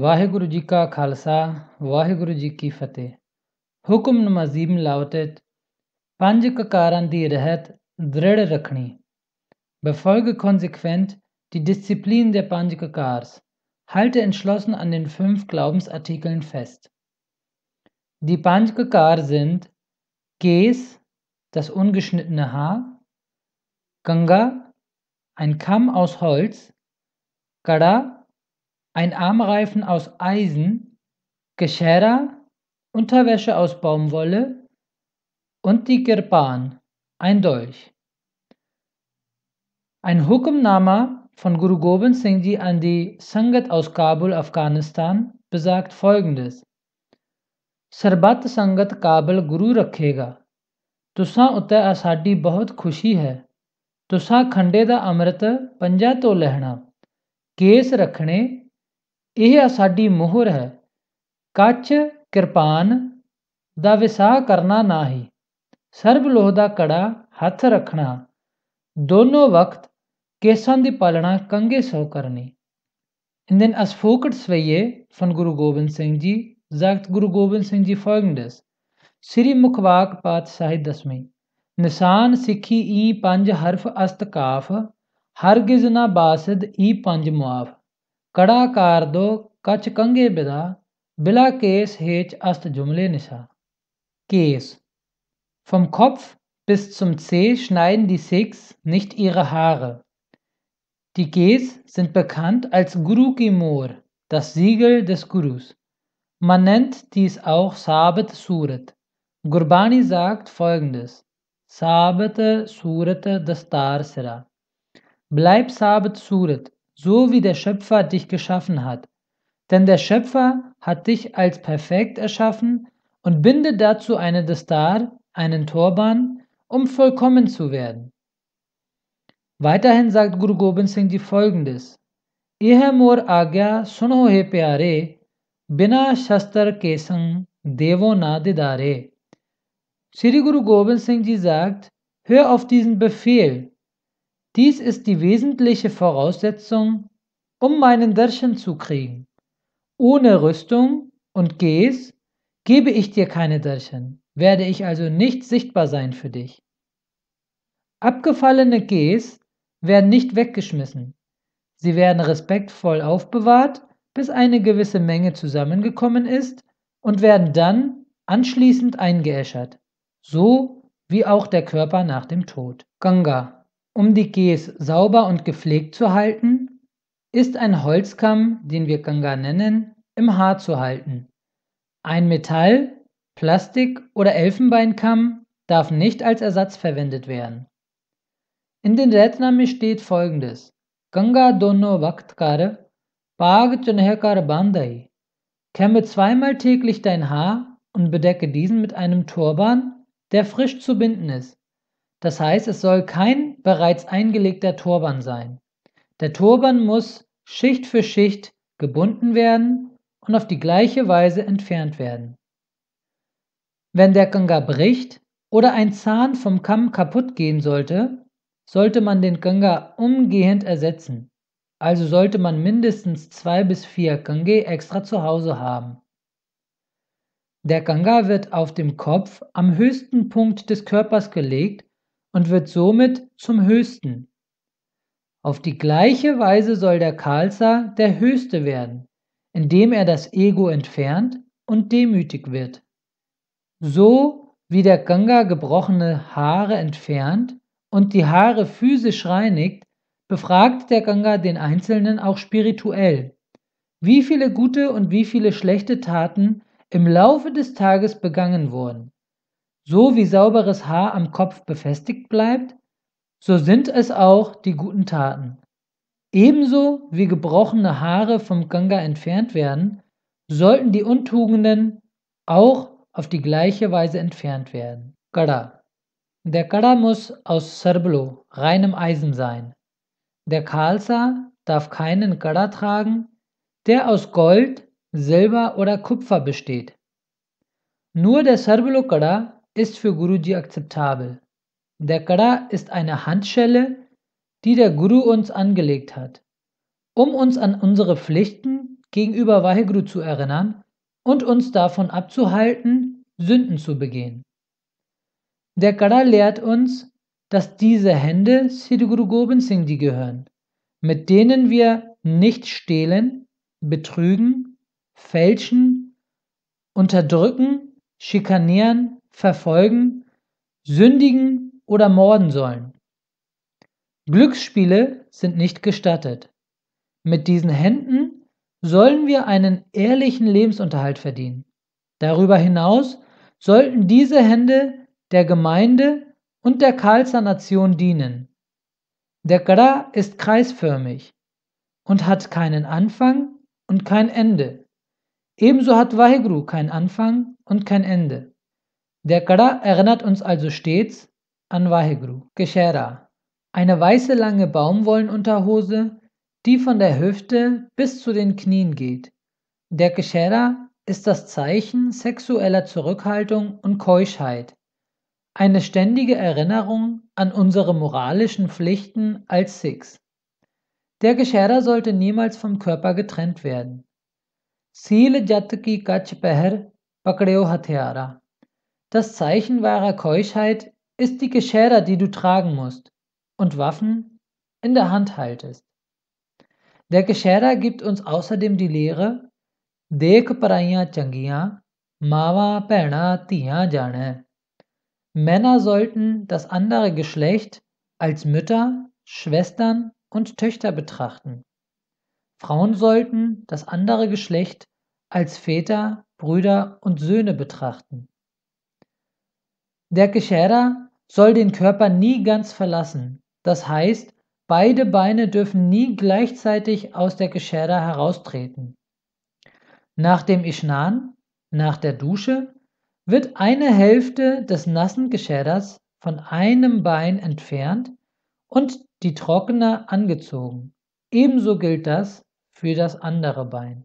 ਵਾਹਿਗੁਰੂ ਜੀ ਕਾ ਖਾਲਸਾ ਵਾਹਿਗੁਰੂ ਜੀ ਕੀ ਫਤਿਹ ਹੁਕਮ ਨੰਬਰ 7 lautet ਪੰਜ ਕਕਾਰਾਂ ਦੀ ਰਹਿਤ ਦ੍ਰਿੜ ਰੱਖਣੀ Befolge konsequent die Disziplin der Panj Kakars. Halte entschlossen an den fünf Glaubensartikeln fest. Die Panj Kakar sind Ges, das ungeschnittene Haar, Ganga, ein Kamm aus Holz, Kada, ein Armreifen aus Eisen, Geschera, Unterwäsche aus Baumwolle und die Kirpan, ein Dolch. Ein Hukumnama von Guru Gobind Singh Ji an die Sangat aus Kabul, Afghanistan, besagt folgendes: ਸਰਬੱਤ ਸੰਗਤ ਕਾਬਲ ਗੁਰੂ ਰੱਖੇਗਾ ਤੁਸਾਂ ਉੱਤੇ ਸਾਡੀ ਬਹੁਤ ਖੁਸ਼ੀ ਹੈ ਤੁਸਾਂ ਖੰਡੇ ਦਾ ਅੰਮ੍ਰਿਤ ਪੰਜਾਂ ਤੋਂ ਲੈਣਾ ਕੇਸ ਰੱਖਣੇ ਇਹ ਸਾਡੀ ਮੋਹਰ ਹੈ ਕੱਚ ਕਿਰਪਾਨ ਦਾ ਵਿਸਾਹ ਕਰਨਾ ਨਹੀਂ ਸਰਬ ਲੋਹ ਦਾ ਕੜਾ ਹੱਥ ਰੱਖਣਾ ਦੋਨੋਂ ਵਕਤ ਕੇਸਾਂ ਦੀ ਪਾਲਣਾ ਕੰਗੇ ਸੋ ਕਰਨੀ In den Asphokert-Sveye von Guru Gobind Singh Ji sagt Guru Gobind Singh Ji folgendes: Sri Mukhwak Pat Sahib Dasmi ਨਿਸ਼ਾਨ ਸਿੱਖੀ ਈ ਪੰਜ ਹਰਫ ਅਸਤ ਕਾਫ ਹਰਗਿਜ਼ ਨਾ ਬਾਸਦ ਈ ਪੰਜ ਮੁਆਫ ಕಡಾಕಾರ್ದೋ ಕಚ್ಕಂಗೆ ಬಿದ ಬಿಲಾ Kes Hech ast Jumle Nisha. Kes. Vom Kopf bis zum Zeh schneiden die Sikhs nicht ihre Haare. Die Kes sind bekannt als Guru Ki Mor, das Siegel des Gurus. Man nennt dies auch Sabat Surat. Gurbani sagt folgendes: Sabat Surat Dastar Sira. Bleib Sabat Surat, so wie der Schöpfer dich geschaffen hat. Denn der Schöpfer hat dich als perfekt erschaffen und binde dazu eine Dastar, einen Turban, um vollkommen zu werden. Weiterhin sagt Guru Gobind Singh Ji folgendes: mor agya suno he pyare, bina shastar kesang devo na didare. Sri Guru Gobind Singh Ji sagt, hör auf diesen Befehl. Dies ist die wesentliche Voraussetzung, um meinen Darshan zu kriegen. Ohne Rüstung und Ges gebe ich dir keine Darshan, werde ich also nicht sichtbar sein für dich. Abgefallene Gs werden nicht weggeschmissen. Sie werden respektvoll aufbewahrt, bis eine gewisse Menge zusammengekommen ist und werden dann anschließend eingeäschert, so wie auch der Körper nach dem Tod. Ganga. Um die Gs sauber und gepflegt zu halten, ist ein Holzkamm, den wir Ganga nennen, im Haar zu halten. Ein Metall, Plastik oder Elfenbeinkamm darf nicht als Ersatz verwendet werden. In den Retnami steht folgendes: Ganga dono vaktkar, pag chunhekar bandai. Kämme zweimal täglich dein Haar und bedecke diesen mit einem Turban, der frisch zu binden ist. Das heißt, es soll kein bereits eingelegter Turban sein. Der Turban muss Schicht für Schicht gebunden werden und auf die gleiche Weise entfernt werden. Wenn der Ganga bricht oder ein Zahn vom Kamm kaputt gehen sollte, sollte man den Ganga umgehend ersetzen. Also sollte man mindestens zwei bis vier Gange extra zu Hause haben. Der Ganga wird auf dem Kopf am höchsten Punkt des Körpers gelegt und wird somit zum höchsten. Auf die gleiche Weise soll der Khalsa der Höchste werden, indem er das Ego entfernt und demütig wird. So wie der Ganga gebrochene Haare entfernt, und die Haare physisch reinigt, befragt der Ganga den Einzelnen auch spirituell, wie viele gute und wie viele schlechte Taten im Laufe des Tages begangen wurden. So wie sauberes Haar am Kopf befestigt bleibt, so sind es auch die guten Taten. Ebenso wie gebrochene Haare vom Ganga entfernt werden, sollten die Untugenden auch auf die gleiche Weise entfernt werden. Gada. Der Kada muss aus Serblo, reinem Eisen sein. Der Khalsa darf keinen Kada tragen, der aus Gold, Silber oder Kupfer besteht. Nur der Serblo Kada ist für Guruji akzeptabel. Der Kada ist eine Handschelle, die der Guru uns angelegt hat, um uns an unsere Pflichten gegenüber Vaheguru zu erinnern und uns davon abzuhalten, Sünden zu begehen. Der Kada lehrt uns, dass diese Hände Sri Guru Gobind Singh Ji gehören, mit denen wir nicht stehlen, betrügen, fälschen, unterdrücken, schikanieren, verfolgen, sündigen oder morden sollen. Glücksspiele sind nicht gestattet. Mit diesen Händen sollen wir einen ehrlichen Lebensunterhalt verdienen. Darüber hinaus sollten diese Hände der Gemeinde und der Khalsa Nation dienen. Der Gra ist kreisförmig und hat keinen Anfang und kein Ende. Ebenso hat Vaheguru kein Anfang und kein Ende. Der Gra erinnert uns also stets an Vaheguru. Geshera, eine weiße lange Baumwollenunterhose, die von der Hüfte bis zu den Knien geht. Der Geshera ist das Zeichen sexueller Zurückhaltung und Keuschheit eine ständige Erinnerung an unsere moralischen Pflichten als Sikhs. Der Geschäder sollte niemals vom Körper getrennt werden. Seal Jat ki Kach Peher Pakdeo Hathiara. Das Zeichen wahrer Keuschheit ist die Geschäder, die du tragen musst und Waffen in der Hand haltest. Der Geschäder gibt uns außerdem die Lehre, Dekh paraiyan changiyan, Mawa Pehna Tiyan jane. Männer sollten das andere Geschlecht als Mütter, Schwestern und Töchter betrachten. Frauen sollten das andere Geschlecht als Väter, Brüder und Söhne betrachten. Der Geschäder soll den Körper nie ganz verlassen. Das heißt, beide Beine dürfen nie gleichzeitig aus der Geschäder heraustreten. Nach dem Ishnan, nach der Dusche, wird eine Hälfte des nassen Geschäders von einem Bein entfernt und die trockene angezogen. Ebenso gilt das für das andere Bein.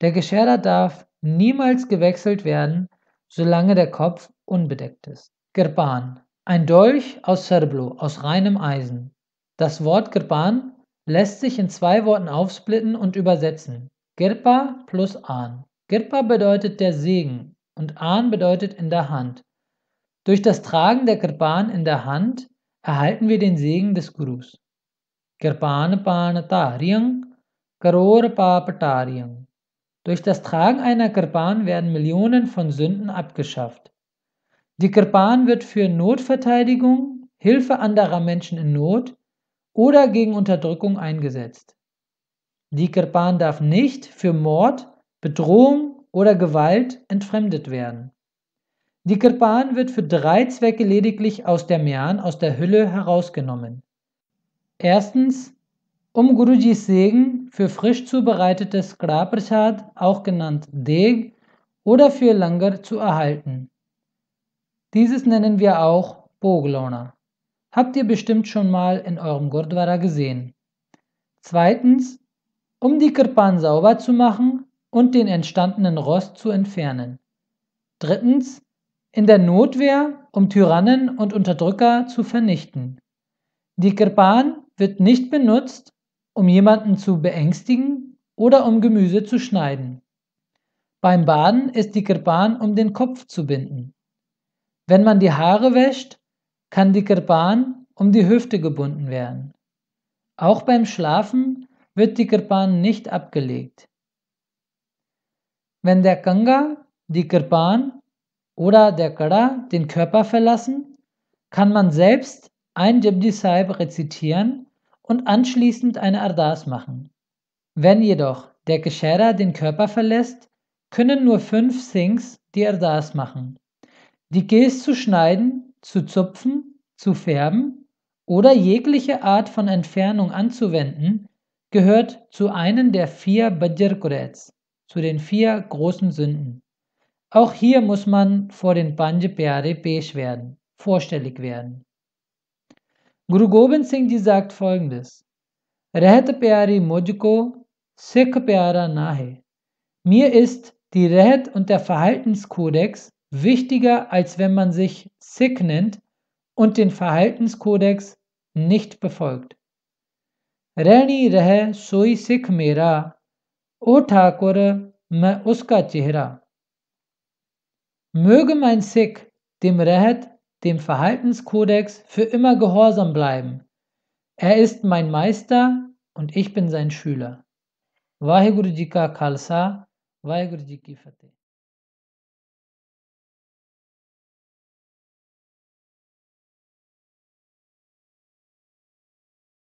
Der Geschäder darf niemals gewechselt werden, solange der Kopf unbedeckt ist. Kirpan, ein Dolch aus Cerblo, aus reinem Eisen. Das Wort Kirpan lässt sich in zwei Worten aufsplitten und übersetzen. Kirpa plus An. Kirpa bedeutet der Segen und An bedeutet in der Hand. Durch das Tragen der Kirpan in der Hand erhalten wir den Segen des Gurus. Kirpan Pan Taryang Karor Papataryang. Durch das Tragen einer Kirpan werden Millionen von Sünden abgeschafft. Die Kirpan wird für Notverteidigung, Hilfe anderer Menschen in Not oder gegen Unterdrückung eingesetzt. Die Kirpan darf nicht für Mord, Bedrohung oder Gewalt entfremdet werden. Die Kirpan wird für drei Zwecke lediglich aus der Myan, aus der Hülle herausgenommen. Erstens, um Gurujis Segen für frisch zubereitetes Kraprasad, auch genannt Deg, oder für Langar zu erhalten. Dieses nennen wir auch Boglona. Habt ihr bestimmt schon mal in eurem Gurdwara gesehen. Zweitens, um die Kirpan sauber zu machen, und den entstandenen Rost zu entfernen. Drittens, in der Notwehr, um Tyrannen und Unterdrücker zu vernichten. Die Kirpan wird nicht benutzt, um jemanden zu beängstigen oder um Gemüse zu schneiden. Beim Baden ist die Kirpan um den Kopf zu binden. Wenn man die Haare wäscht, kann die Kirpan um die Hüfte gebunden werden. Auch beim Schlafen wird die Kirpan nicht abgelegt. Wenn der Ganga, die Kirpan oder der Kada den Körper verlassen, kann man selbst ein Jabdi Sahib rezitieren und anschließend eine Ardas machen. Wenn jedoch der Geschera den Körper verlässt, können nur fünf Singhs die Ardas machen. Die Gs zu schneiden, zu zupfen, zu färben oder jegliche Art von Entfernung anzuwenden, gehört zu einem der vier Bajr Kurets zu den vier großen Sünden. Auch hier muss man vor den Panj Pyare Pesh werden, vorstellig werden. Guru Gobind Singh Ji sagt folgendes: Rehat Pyari Mujko, Sikh Pyara Nahe. Mir ist die Rehat und der Verhaltenskodex wichtiger, als wenn man sich Sikh nennt und den Verhaltenskodex nicht befolgt. Rani Rehe Soi Sikh Mera O Thakur मैं उसका चेहरा Möge mein Sikh dem Rehet, dem Verhaltenskodex, für immer gehorsam bleiben. Er ist mein Meister und ich bin sein Schüler. Vaheguru Ji Ka Khalsa, Vaheguru Ji Ki Fateh.